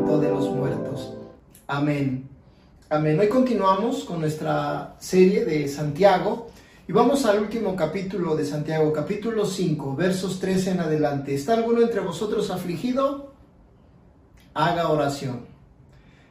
levantó de los muertos. Amén. Amén. Hoy continuamos con nuestra serie de Santiago y vamos al último capítulo de Santiago, capítulo 5, versos 13 en adelante. ¿Está alguno entre vosotros afligido? Haga oración.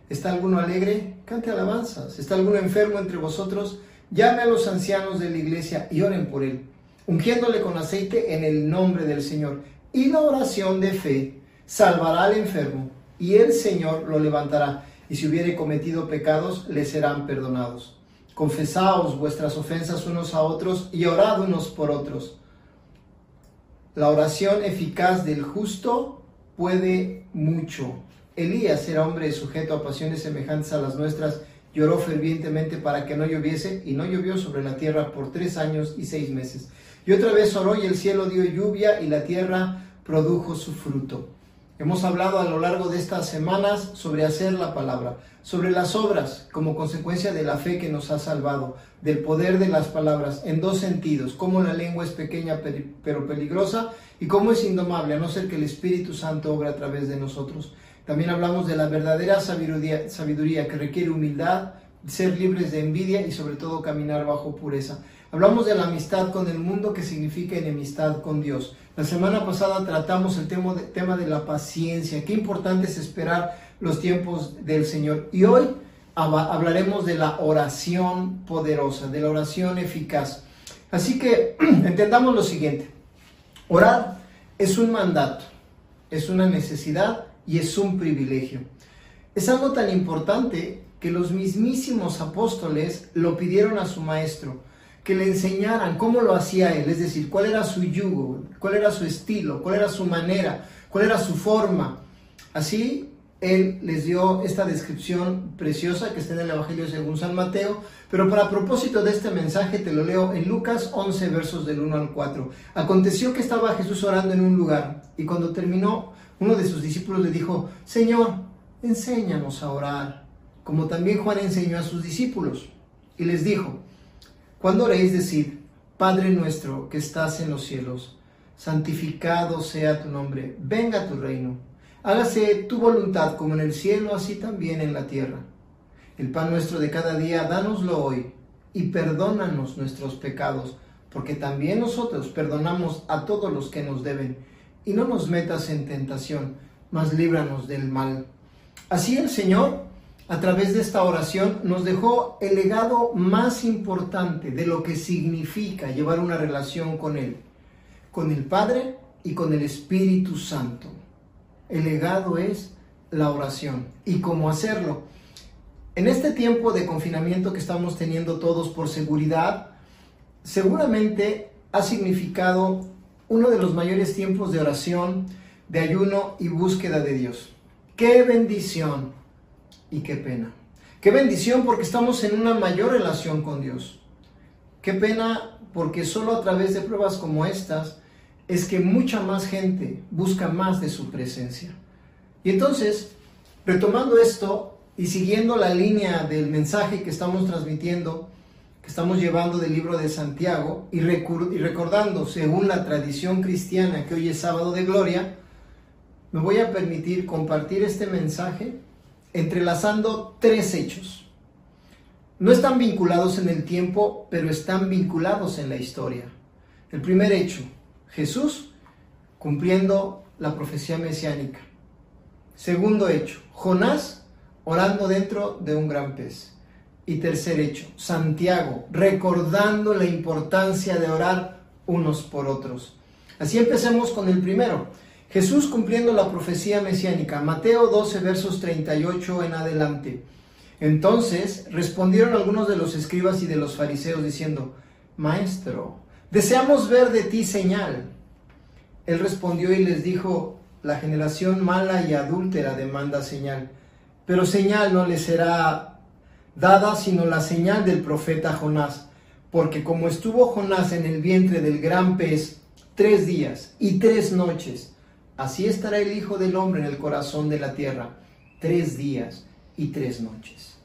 ¿Está alguno alegre? Cante alabanzas. ¿Está alguno enfermo entre vosotros? Llame a los ancianos de la iglesia y oren por él, ungiéndole con aceite en el nombre del Señor. Y la oración de fe salvará al enfermo, y el Señor lo levantará, y si hubiere cometido pecados, le serán perdonados. Confesaos vuestras ofensas unos a otros y orad unos por otros. La oración eficaz del justo puede mucho. Elías era hombre sujeto a pasiones semejantes a las nuestras, lloró fervientemente para que no lloviese, y no llovió sobre la tierra por tres años y seis meses. Y otra vez oró y el cielo dio lluvia y la tierra produjo su fruto. Hemos hablado a lo largo de estas semanas sobre hacer la palabra, sobre las obras como consecuencia de la fe que nos ha salvado, del poder de las palabras en dos sentidos, cómo la lengua es pequeña pero peligrosa y cómo es indomable, a no ser que el Espíritu Santo obra a través de nosotros. También hablamos de la verdadera sabiduría, sabiduría que requiere humildad, ser libres de envidia y sobre todo caminar bajo pureza. Hablamos de la amistad con el mundo que significa enemistad con Dios. La semana pasada tratamos el tema de, la paciencia. Qué importante es esperar los tiempos del Señor. Y hoy hablaremos de la oración poderosa, de la oración eficaz. Así que entendamos lo siguiente. Orar es un mandato, es una necesidad y es un privilegio. Es algo tan importante que los mismísimos apóstoles lo pidieron a su maestro que le enseñaran cómo lo hacía él, es decir, cuál era su yugo, cuál era su estilo, cuál era su manera, cuál era su forma. Así él les dio esta descripción preciosa que está en el Evangelio según San Mateo, pero para propósito de este mensaje te lo leo en Lucas 11 versos del 1 al 4. Aconteció que estaba Jesús orando en un lugar y cuando terminó, uno de sus discípulos le dijo, Señor, enséñanos a orar, como también Juan enseñó a sus discípulos. Y les dijo, cuando oréis decir, Padre nuestro que estás en los cielos, santificado sea tu nombre, venga tu reino, hágase tu voluntad como en el cielo, así también en la tierra. El pan nuestro de cada día, dánoslo hoy, y perdónanos nuestros pecados, porque también nosotros perdonamos a todos los que nos deben, y no nos metas en tentación, mas líbranos del mal. Así el Señor a través de esta oración nos dejó el legado más importante de lo que significa llevar una relación con Él, con el Padre y con el Espíritu Santo. El legado es la oración y cómo hacerlo. En este tiempo de confinamiento que estamos teniendo todos por seguridad, seguramente ha significado uno de los mayores tiempos de oración, de ayuno y búsqueda de Dios. ¡Qué bendición! Y qué pena. Qué bendición porque estamos en una mayor relación con Dios. Qué pena porque solo a través de pruebas como estas es que mucha más gente busca más de su presencia. Y entonces, retomando esto y siguiendo la línea del mensaje que estamos transmitiendo, que estamos llevando del libro de Santiago, y, y recordando, según la tradición cristiana, que hoy es sábado de gloria, me voy a permitir compartir este mensaje entrelazando tres hechos. No están vinculados en el tiempo, pero están vinculados en la historia. El primer hecho, Jesús cumpliendo la profecía mesiánica. Segundo hecho, Jonás orando dentro de un gran pez. Y tercer hecho, Santiago recordando la importancia de orar unos por otros. Así empecemos con el primero. Jesús cumpliendo la profecía mesiánica, Mateo 12 versos 38 en adelante. Entonces respondieron algunos de los escribas y de los fariseos diciendo, Maestro, deseamos ver de ti señal. Él respondió y les dijo, la generación mala y adúltera demanda señal, pero señal no le será dada sino la señal del profeta Jonás, porque como estuvo Jonás en el vientre del gran pez tres días y tres noches, Así estará el Hijo del Hombre en el corazón de la tierra, tres días y tres noches.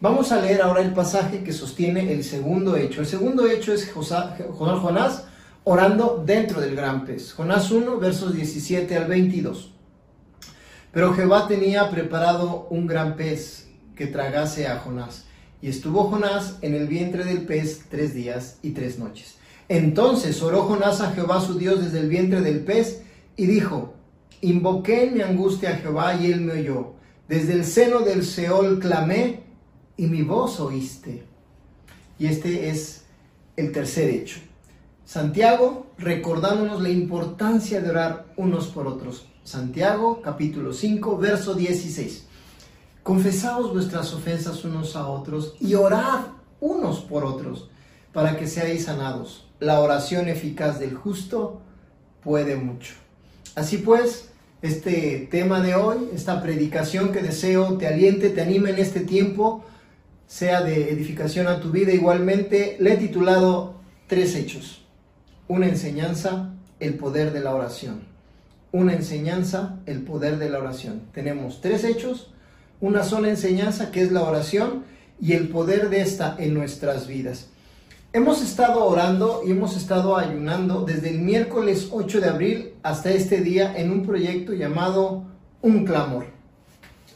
Vamos a leer ahora el pasaje que sostiene el segundo hecho. El segundo hecho es Jonás orando dentro del gran pez. Jonás 1, versos 17 al 22. Pero Jehová tenía preparado un gran pez que tragase a Jonás. Y estuvo Jonás en el vientre del pez tres días y tres noches. Entonces oró Jonás a Jehová su Dios desde el vientre del pez y dijo, invoqué en mi angustia a Jehová y él me oyó. Desde el seno del Seol clamé y mi voz oíste. Y este es el tercer hecho. Santiago recordándonos la importancia de orar unos por otros. Santiago capítulo 5, verso 16. Confesaos vuestras ofensas unos a otros y orad unos por otros para que seáis sanados. La oración eficaz del justo puede mucho. Así pues, este tema de hoy, esta predicación que deseo te aliente, te anime en este tiempo, sea de edificación a tu vida. Igualmente, le he titulado Tres Hechos. Una enseñanza, el poder de la oración. Una enseñanza, el poder de la oración. Tenemos tres hechos, una sola enseñanza que es la oración y el poder de esta en nuestras vidas. Hemos estado orando y hemos estado ayunando desde el miércoles 8 de abril hasta este día en un proyecto llamado Un Clamor.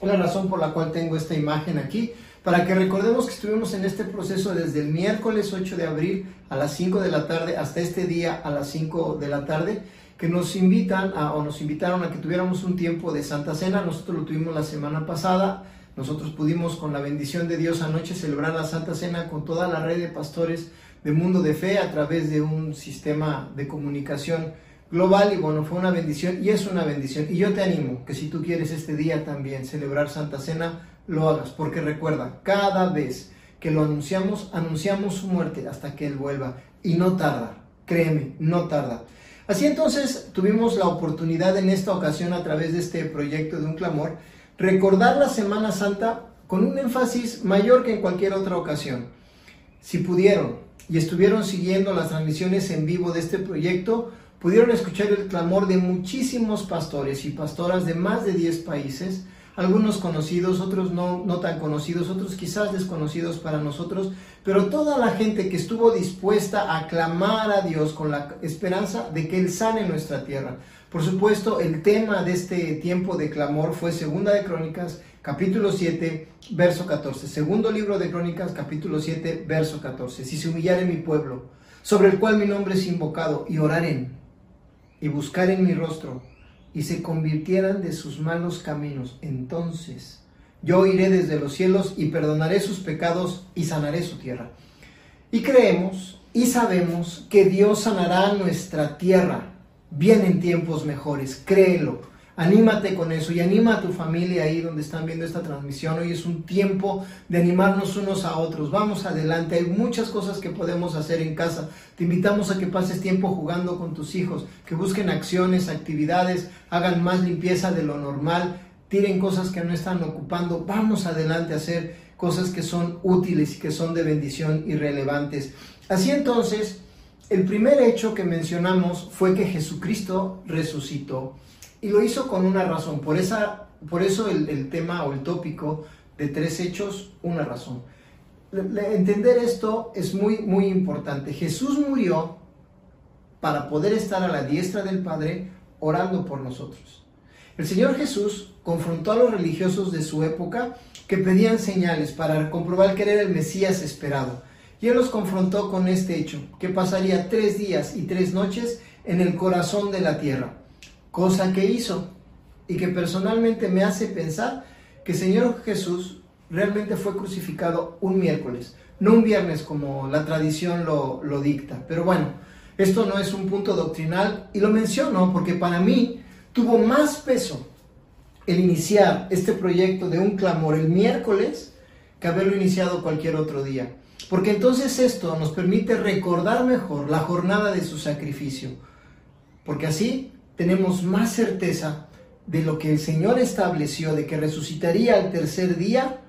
La razón por la cual tengo esta imagen aquí, para que recordemos que estuvimos en este proceso desde el miércoles 8 de abril a las 5 de la tarde hasta este día a las 5 de la tarde, que nos invitan a, o nos invitaron a que tuviéramos un tiempo de Santa Cena. Nosotros lo tuvimos la semana pasada. Nosotros pudimos con la bendición de Dios anoche celebrar la Santa Cena con toda la red de pastores de Mundo de Fe a través de un sistema de comunicación global y bueno, fue una bendición y es una bendición. Y yo te animo que si tú quieres este día también celebrar Santa Cena, lo hagas, porque recuerda, cada vez que lo anunciamos, anunciamos su muerte hasta que Él vuelva. Y no tarda, créeme, no tarda. Así entonces tuvimos la oportunidad en esta ocasión a través de este proyecto de un clamor, recordar la Semana Santa con un énfasis mayor que en cualquier otra ocasión. Si pudieron y estuvieron siguiendo las transmisiones en vivo de este proyecto, pudieron escuchar el clamor de muchísimos pastores y pastoras de más de 10 países, algunos conocidos, otros no, no tan conocidos, otros quizás desconocidos para nosotros, pero toda la gente que estuvo dispuesta a clamar a Dios con la esperanza de que Él sane nuestra tierra. Por supuesto, el tema de este tiempo de clamor fue Segunda de Crónicas, capítulo 7, verso 14. Segundo libro de Crónicas, capítulo 7, verso 14. Si se humillare mi pueblo, sobre el cual mi nombre es invocado, y oraren, y buscaren mi rostro, y se convirtieran de sus malos caminos, entonces yo iré desde los cielos y perdonaré sus pecados y sanaré su tierra. Y creemos y sabemos que Dios sanará nuestra tierra. Vienen tiempos mejores, créelo. Anímate con eso y anima a tu familia ahí donde están viendo esta transmisión. Hoy es un tiempo de animarnos unos a otros. Vamos adelante. Hay muchas cosas que podemos hacer en casa. Te invitamos a que pases tiempo jugando con tus hijos, que busquen acciones, actividades, hagan más limpieza de lo normal, tiren cosas que no están ocupando. Vamos adelante a hacer cosas que son útiles y que son de bendición y relevantes. Así entonces, el primer hecho que mencionamos fue que Jesucristo resucitó. Y lo hizo con una razón. Por, esa, por eso el, tema o el tópico de tres hechos, una razón. entender esto es muy, muy importante. Jesús murió para poder estar a la diestra del Padre orando por nosotros. El Señor Jesús confrontó a los religiosos de su época que pedían señales para comprobar que era el Mesías esperado. Y Él los confrontó con este hecho, que pasaría tres días y tres noches en el corazón de la tierra cosa que hizo y que personalmente me hace pensar que Señor Jesús realmente fue crucificado un miércoles, no un viernes como la tradición lo, lo dicta. Pero bueno, esto no es un punto doctrinal y lo menciono porque para mí tuvo más peso el iniciar este proyecto de un clamor el miércoles que haberlo iniciado cualquier otro día. Porque entonces esto nos permite recordar mejor la jornada de su sacrificio. Porque así tenemos más certeza de lo que el Señor estableció, de que resucitaría al tercer día,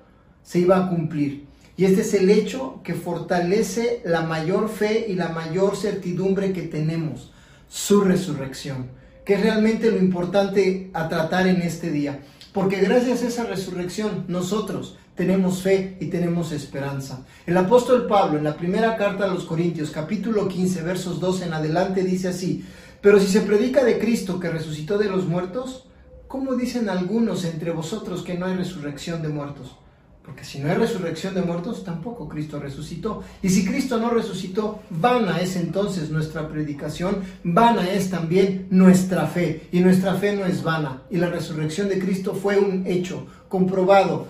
se iba a cumplir. Y este es el hecho que fortalece la mayor fe y la mayor certidumbre que tenemos, su resurrección, que es realmente lo importante a tratar en este día. Porque gracias a esa resurrección nosotros tenemos fe y tenemos esperanza. El apóstol Pablo en la primera carta a los Corintios, capítulo 15, versos 2 en adelante, dice así, pero si se predica de Cristo que resucitó de los muertos, ¿cómo dicen algunos entre vosotros que no hay resurrección de muertos? Porque si no hay resurrección de muertos, tampoco Cristo resucitó. Y si Cristo no resucitó, vana es entonces nuestra predicación, vana es también nuestra fe. Y nuestra fe no es vana. Y la resurrección de Cristo fue un hecho comprobado,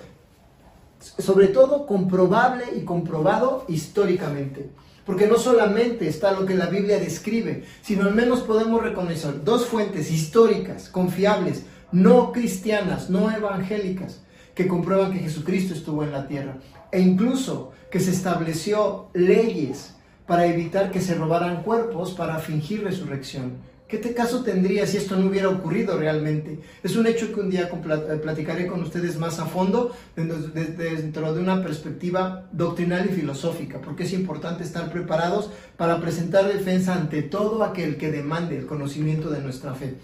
sobre todo comprobable y comprobado históricamente. Porque no solamente está lo que la Biblia describe, sino al menos podemos reconocer dos fuentes históricas, confiables, no cristianas, no evangélicas, que comprueban que Jesucristo estuvo en la tierra. E incluso que se estableció leyes para evitar que se robaran cuerpos para fingir resurrección. ¿Qué caso tendría si esto no hubiera ocurrido realmente? Es un hecho que un día eh, platicaré con ustedes más a fondo dentro de una perspectiva doctrinal y filosófica, porque es importante estar preparados para presentar defensa ante todo aquel que demande el conocimiento de nuestra fe.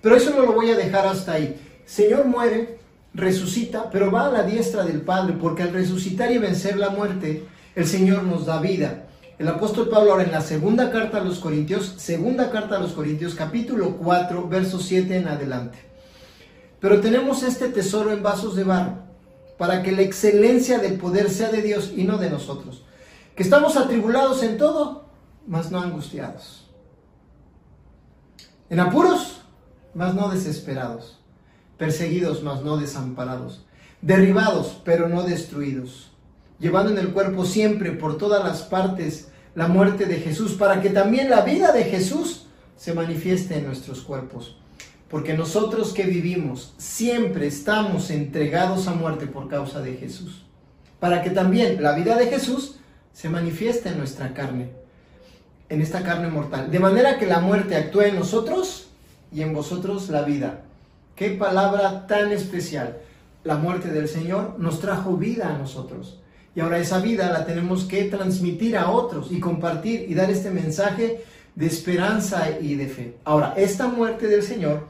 Pero eso no lo voy a dejar hasta ahí. Señor muere, resucita, pero va a la diestra del Padre, porque al resucitar y vencer la muerte, el Señor nos da vida. El apóstol Pablo ahora en la segunda carta a los Corintios, segunda carta a los Corintios, capítulo 4, verso 7 en adelante. Pero tenemos este tesoro en vasos de barro, para que la excelencia del poder sea de Dios y no de nosotros. Que estamos atribulados en todo, mas no angustiados. En apuros, mas no desesperados. Perseguidos, mas no desamparados. Derribados, pero no destruidos llevando en el cuerpo siempre por todas las partes la muerte de Jesús, para que también la vida de Jesús se manifieste en nuestros cuerpos. Porque nosotros que vivimos siempre estamos entregados a muerte por causa de Jesús, para que también la vida de Jesús se manifieste en nuestra carne, en esta carne mortal. De manera que la muerte actúe en nosotros y en vosotros la vida. Qué palabra tan especial. La muerte del Señor nos trajo vida a nosotros. Y ahora esa vida la tenemos que transmitir a otros y compartir y dar este mensaje de esperanza y de fe. Ahora, esta muerte del Señor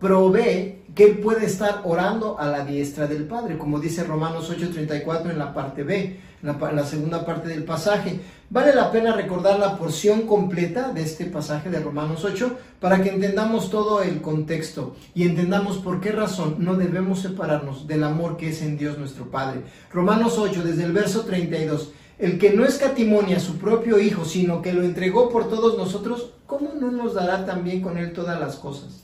provee que Él puede estar orando a la diestra del Padre, como dice Romanos 8:34 en la parte B, en la, segunda parte del pasaje. Vale la pena recordar la porción completa de este pasaje de Romanos 8 para que entendamos todo el contexto y entendamos por qué razón no debemos separarnos del amor que es en Dios nuestro Padre. Romanos 8, desde el verso 32. El que no escatimonia a su propio Hijo, sino que lo entregó por todos nosotros, ¿cómo no nos dará también con Él todas las cosas?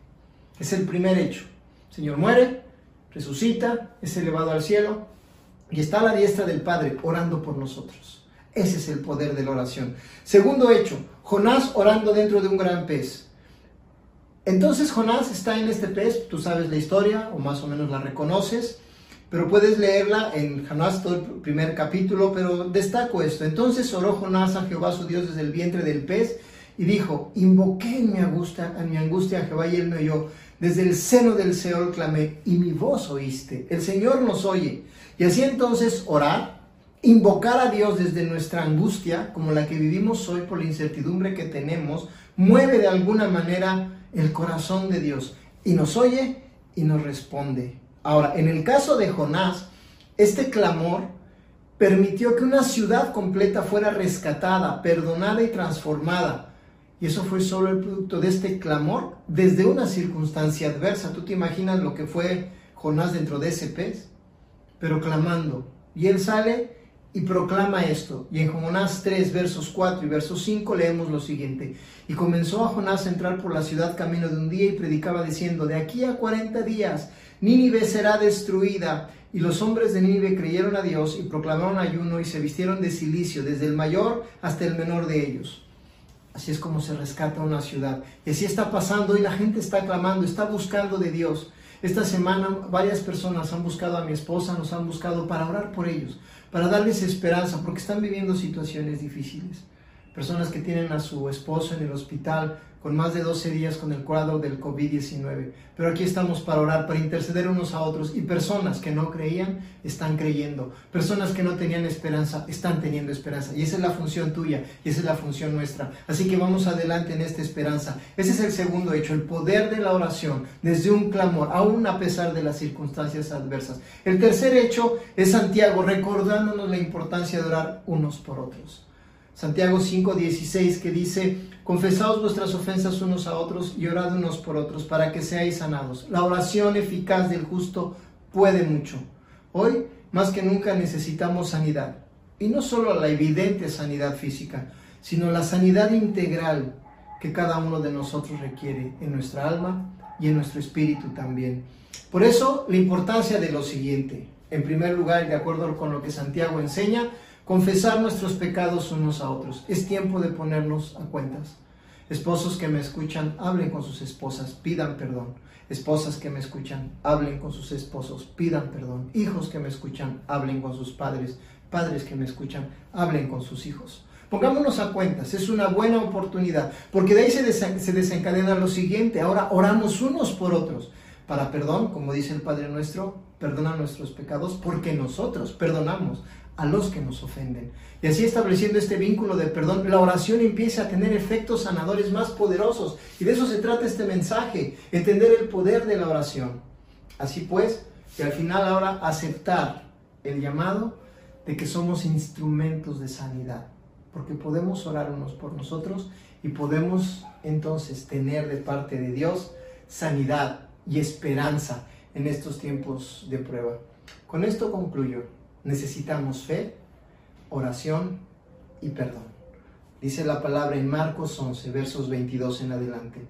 Es el primer hecho. El Señor muere, resucita, es elevado al cielo y está a la diestra del Padre orando por nosotros. Ese es el poder de la oración. Segundo hecho, Jonás orando dentro de un gran pez. Entonces Jonás está en este pez, tú sabes la historia o más o menos la reconoces, pero puedes leerla en Jonás todo el primer capítulo, pero destaco esto. Entonces oró Jonás a Jehová su Dios desde el vientre del pez y dijo, invoqué en mi angustia, en mi angustia a Jehová y él me oyó. Desde el seno del Seol clamé y mi voz oíste. El Señor nos oye. Y así entonces orar, invocar a Dios desde nuestra angustia, como la que vivimos hoy por la incertidumbre que tenemos, mueve de alguna manera el corazón de Dios y nos oye y nos responde. Ahora, en el caso de Jonás, este clamor permitió que una ciudad completa fuera rescatada, perdonada y transformada. Y eso fue solo el producto de este clamor desde una circunstancia adversa. ¿Tú te imaginas lo que fue Jonás dentro de ese pez? Pero clamando. Y él sale y proclama esto. Y en Jonás 3, versos 4 y versos 5 leemos lo siguiente. Y comenzó a Jonás a entrar por la ciudad camino de un día y predicaba diciendo, de aquí a 40 días Nínive será destruida. Y los hombres de Nínive creyeron a Dios y proclamaron ayuno y se vistieron de silicio, desde el mayor hasta el menor de ellos. Así es como se rescata una ciudad. Y así está pasando y la gente está clamando, está buscando de Dios. Esta semana varias personas han buscado a mi esposa, nos han buscado para orar por ellos, para darles esperanza, porque están viviendo situaciones difíciles. Personas que tienen a su esposo en el hospital, con más de 12 días con el cuadro del COVID-19. Pero aquí estamos para orar, para interceder unos a otros. Y personas que no creían están creyendo. Personas que no tenían esperanza están teniendo esperanza. Y esa es la función tuya y esa es la función nuestra. Así que vamos adelante en esta esperanza. Ese es el segundo hecho, el poder de la oración desde un clamor, aún a pesar de las circunstancias adversas. El tercer hecho es Santiago recordándonos la importancia de orar unos por otros. Santiago 5:16 que dice, confesaos vuestras ofensas unos a otros y orad unos por otros para que seáis sanados. La oración eficaz del justo puede mucho. Hoy, más que nunca, necesitamos sanidad. Y no solo la evidente sanidad física, sino la sanidad integral que cada uno de nosotros requiere en nuestra alma y en nuestro espíritu también. Por eso, la importancia de lo siguiente. En primer lugar, de acuerdo con lo que Santiago enseña, confesar nuestros pecados unos a otros. Es tiempo de ponernos a cuentas. Esposos que me escuchan, hablen con sus esposas, pidan perdón. Esposas que me escuchan, hablen con sus esposos, pidan perdón. Hijos que me escuchan, hablen con sus padres. Padres que me escuchan, hablen con sus hijos. Pongámonos a cuentas, es una buena oportunidad, porque de ahí se, se desencadena lo siguiente. Ahora oramos unos por otros. Para perdón, como dice el Padre nuestro, perdona nuestros pecados porque nosotros perdonamos a los que nos ofenden. Y así estableciendo este vínculo de perdón, la oración empieza a tener efectos sanadores más poderosos. Y de eso se trata este mensaje, entender el poder de la oración. Así pues, que al final ahora aceptar el llamado de que somos instrumentos de sanidad, porque podemos orar unos por nosotros y podemos entonces tener de parte de Dios sanidad y esperanza en estos tiempos de prueba. Con esto concluyo necesitamos fe, oración y perdón. Dice la palabra en Marcos 11, versos 22 en adelante.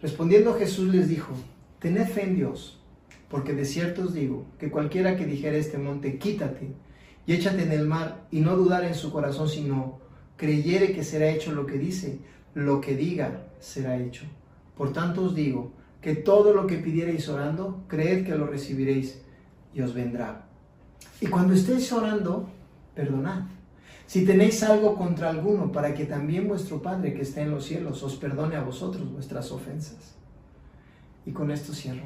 Respondiendo Jesús les dijo, tened fe en Dios, porque de cierto os digo que cualquiera que dijera este monte, quítate y échate en el mar, y no dudar en su corazón, sino creyere que será hecho lo que dice, lo que diga será hecho. Por tanto os digo que todo lo que pidiereis orando, creed que lo recibiréis y os vendrá. Y cuando estéis orando, perdonad. Si tenéis algo contra alguno, para que también vuestro Padre que está en los cielos os perdone a vosotros vuestras ofensas. Y con esto cierro.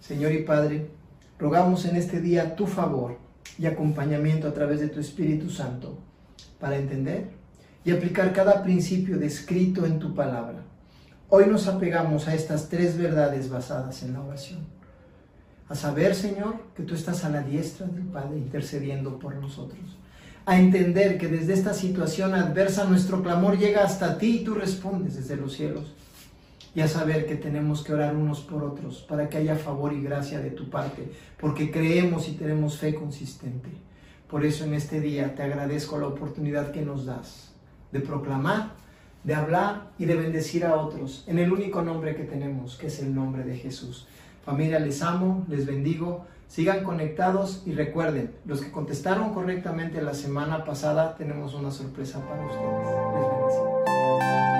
Señor y Padre, rogamos en este día tu favor y acompañamiento a través de tu Espíritu Santo para entender y aplicar cada principio descrito en tu palabra. Hoy nos apegamos a estas tres verdades basadas en la oración a saber, Señor, que tú estás a la diestra del Padre intercediendo por nosotros. A entender que desde esta situación adversa nuestro clamor llega hasta ti y tú respondes desde los cielos. Y a saber que tenemos que orar unos por otros para que haya favor y gracia de tu parte, porque creemos y tenemos fe consistente. Por eso en este día te agradezco la oportunidad que nos das de proclamar, de hablar y de bendecir a otros en el único nombre que tenemos, que es el nombre de Jesús. Familia, les amo, les bendigo. Sigan conectados y recuerden, los que contestaron correctamente la semana pasada, tenemos una sorpresa para ustedes. Les bendecimos.